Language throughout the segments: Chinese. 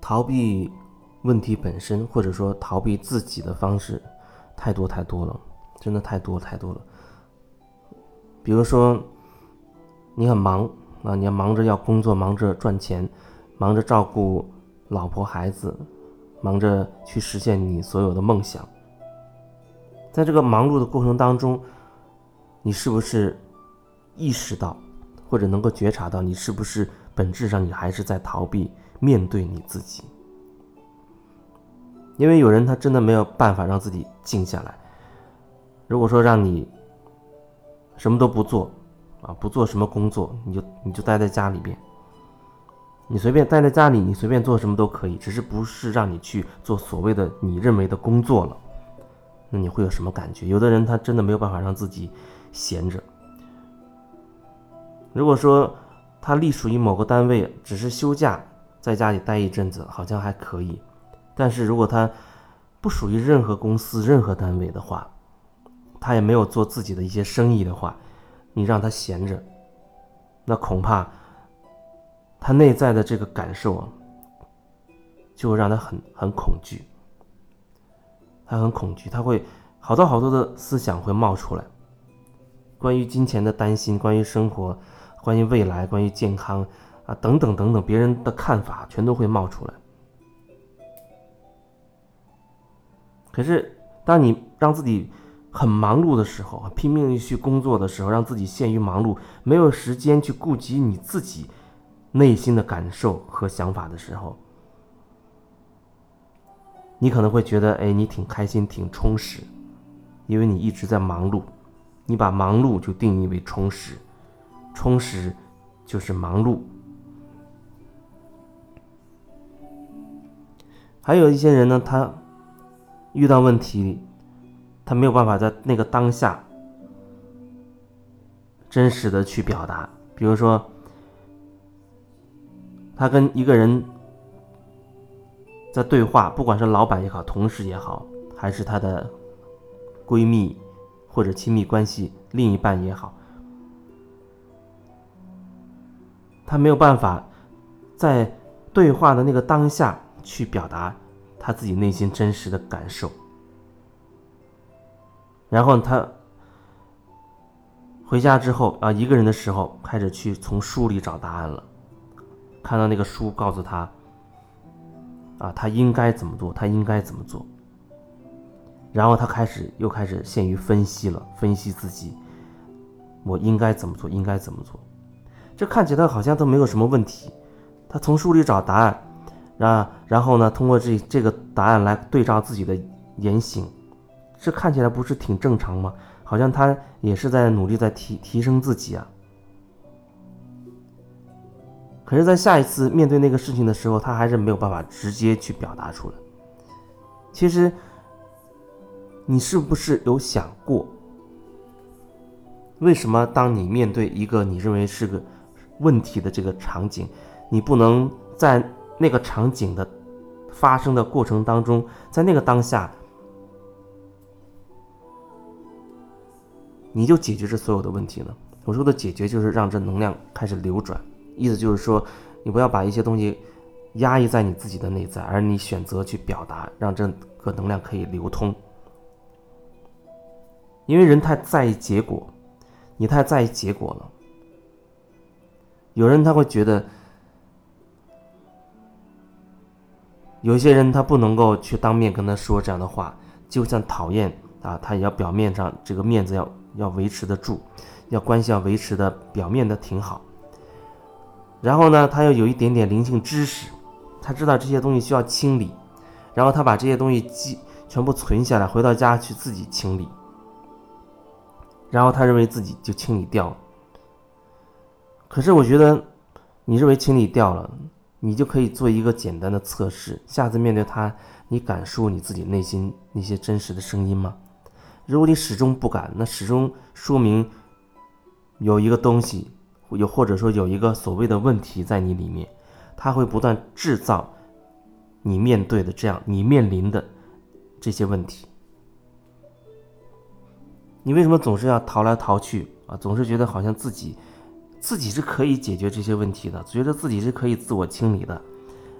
逃避问题本身，或者说逃避自己的方式，太多太多了，真的太多太多了。比如说，你很忙啊，你要忙着要工作，忙着赚钱，忙着照顾老婆孩子，忙着去实现你所有的梦想。在这个忙碌的过程当中，你是不是意识到，或者能够觉察到，你是不是本质上你还是在逃避？面对你自己，因为有人他真的没有办法让自己静下来。如果说让你什么都不做，啊，不做什么工作，你就你就待在家里边，你随便待在家里，你随便做什么都可以，只是不是让你去做所谓的你认为的工作了，那你会有什么感觉？有的人他真的没有办法让自己闲着。如果说他隶属于某个单位，只是休假。在家里待一阵子好像还可以，但是如果他不属于任何公司、任何单位的话，他也没有做自己的一些生意的话，你让他闲着，那恐怕他内在的这个感受啊，就会让他很很恐惧，他很恐惧，他会好多好多的思想会冒出来，关于金钱的担心，关于生活，关于未来，关于健康。啊，等等等等，别人的看法全都会冒出来。可是，当你让自己很忙碌的时候，拼命去工作的时候，让自己陷于忙碌，没有时间去顾及你自己内心的感受和想法的时候，你可能会觉得，哎，你挺开心，挺充实，因为你一直在忙碌，你把忙碌就定义为充实，充实就是忙碌。还有一些人呢，他遇到问题，他没有办法在那个当下真实的去表达。比如说，他跟一个人在对话，不管是老板也好，同事也好，还是他的闺蜜或者亲密关系另一半也好，他没有办法在对话的那个当下。去表达他自己内心真实的感受，然后他回家之后啊，一个人的时候开始去从书里找答案了，看到那个书告诉他啊，他应该怎么做，他应该怎么做，然后他开始又开始陷于分析了，分析自己，我应该怎么做，应该怎么做，这看起来好像都没有什么问题，他从书里找答案。啊，然后呢？通过这这个答案来对照自己的言行，这看起来不是挺正常吗？好像他也是在努力在提提升自己啊。可是，在下一次面对那个事情的时候，他还是没有办法直接去表达出来。其实，你是不是有想过，为什么当你面对一个你认为是个问题的这个场景，你不能在？那个场景的发生的过程当中，在那个当下，你就解决这所有的问题了。我说的解决，就是让这能量开始流转，意思就是说，你不要把一些东西压抑在你自己的内在，而你选择去表达，让这个能量可以流通。因为人太在意结果，你太在意结果了。有人他会觉得。有些人他不能够去当面跟他说这样的话，就算讨厌啊，他也要表面上这个面子要要维持得住，要关系要维持的表面的挺好。然后呢，他要有一点点灵性知识，他知道这些东西需要清理，然后他把这些东西记全部存下来，回到家去自己清理。然后他认为自己就清理掉了。可是我觉得，你认为清理掉了？你就可以做一个简单的测试，下次面对他，你敢说你自己内心那些真实的声音吗？如果你始终不敢，那始终说明有一个东西，有或者说有一个所谓的问题在你里面，它会不断制造你面对的这样你面临的这些问题。你为什么总是要逃来逃去啊？总是觉得好像自己自己是可以解决这些问题的，觉得自己是可以自我清理的，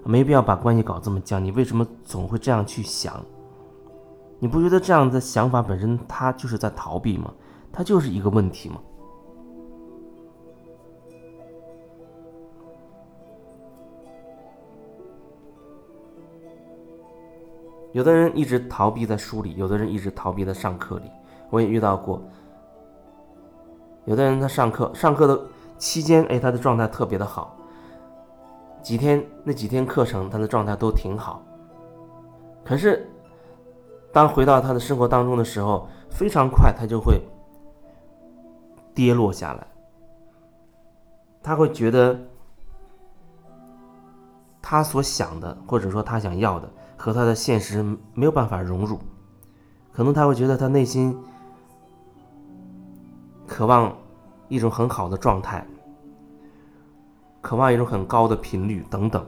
没必要把关系搞这么僵。你为什么总会这样去想？你不觉得这样的想法本身它就是在逃避吗？它就是一个问题吗？有的人一直逃避在书里，有的人一直逃避在上课里。我也遇到过，有的人他上课上课的期间，哎，他的状态特别的好，几天那几天课程他的状态都挺好。可是，当回到他的生活当中的时候，非常快他就会跌落下来。他会觉得，他所想的或者说他想要的。和他的现实没有办法融入，可能他会觉得他内心渴望一种很好的状态，渴望一种很高的频率等等。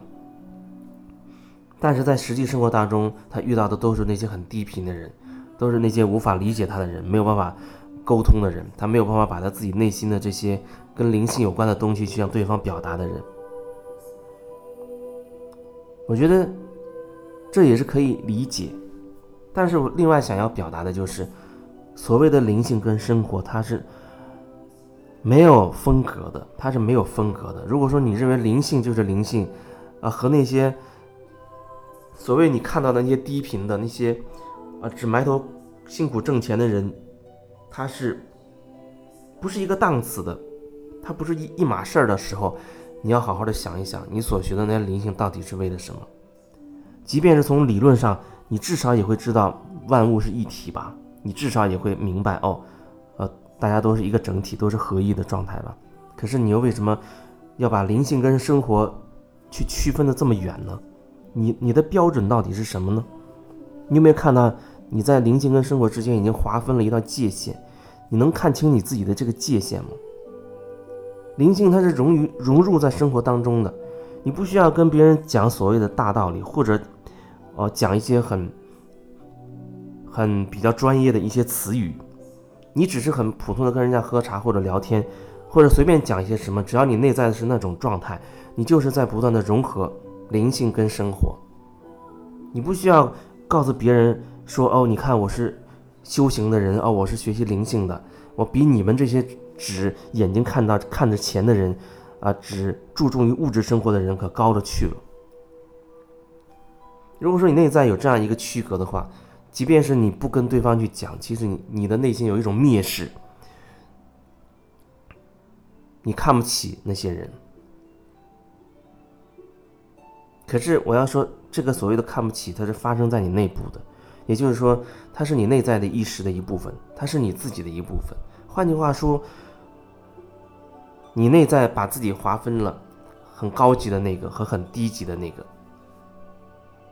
但是在实际生活当中，他遇到的都是那些很低频的人，都是那些无法理解他的人，没有办法沟通的人，他没有办法把他自己内心的这些跟灵性有关的东西去向对方表达的人。我觉得。这也是可以理解，但是我另外想要表达的就是，所谓的灵性跟生活，它是没有风格的，它是没有风格的。如果说你认为灵性就是灵性，啊，和那些所谓你看到的那些低频的那些啊，只埋头辛苦挣钱的人，他是不是一个档次的？他不是一一码事儿的时候，你要好好的想一想，你所学的那些灵性到底是为了什么？即便是从理论上，你至少也会知道万物是一体吧？你至少也会明白哦，大家都是一个整体，都是合一的状态吧？可是你又为什么要把灵性跟生活去区分的这么远呢？你你的标准到底是什么呢？你有没有看到你在灵性跟生活之间已经划分了一道界限？你能看清你自己的这个界限吗？灵性它是融于融入在生活当中的，你不需要跟别人讲所谓的大道理，或者。哦，讲一些很、很比较专业的一些词语，你只是很普通的跟人家喝茶或者聊天，或者随便讲一些什么，只要你内在的是那种状态，你就是在不断的融合灵性跟生活。你不需要告诉别人说：“哦，你看我是修行的人，哦，我是学习灵性的，我比你们这些只眼睛看到看着钱的人，啊，只注重于物质生活的人可高了去了。”如果说你内在有这样一个区隔的话，即便是你不跟对方去讲，其实你你的内心有一种蔑视，你看不起那些人。可是我要说，这个所谓的看不起，它是发生在你内部的，也就是说，它是你内在的意识的一部分，它是你自己的一部分。换句话说，你内在把自己划分了很高级的那个和很低级的那个。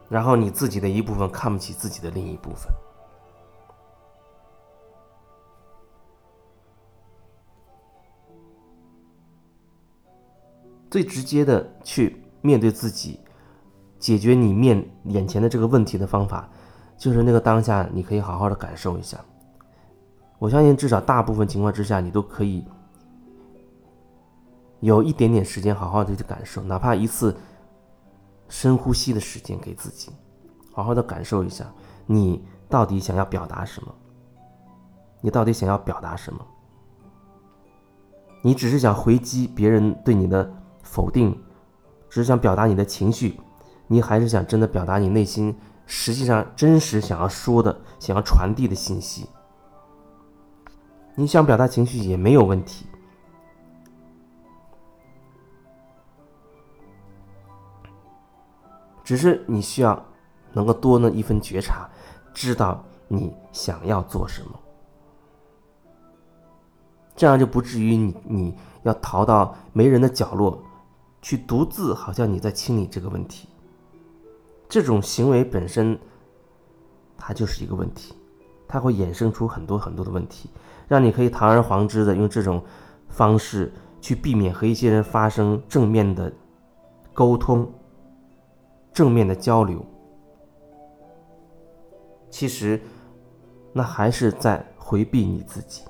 然后你自己的一部分看不起自己的另一部分，最直接的去面对自己，解决你面眼前的这个问题的方法，就是那个当下，你可以好好的感受一下。我相信，至少大部分情况之下，你都可以有一点点时间，好好的去感受，哪怕一次。深呼吸的时间给自己，好好的感受一下，你到底想要表达什么？你到底想要表达什么？你只是想回击别人对你的否定，只是想表达你的情绪，你还是想真的表达你内心实际上真实想要说的、想要传递的信息？你想表达情绪也没有问题。只是你需要能够多那一份觉察，知道你想要做什么，这样就不至于你你要逃到没人的角落，去独自好像你在清理这个问题。这种行为本身，它就是一个问题，它会衍生出很多很多的问题，让你可以堂而皇之的用这种方式去避免和一些人发生正面的沟通。正面的交流，其实那还是在回避你自己。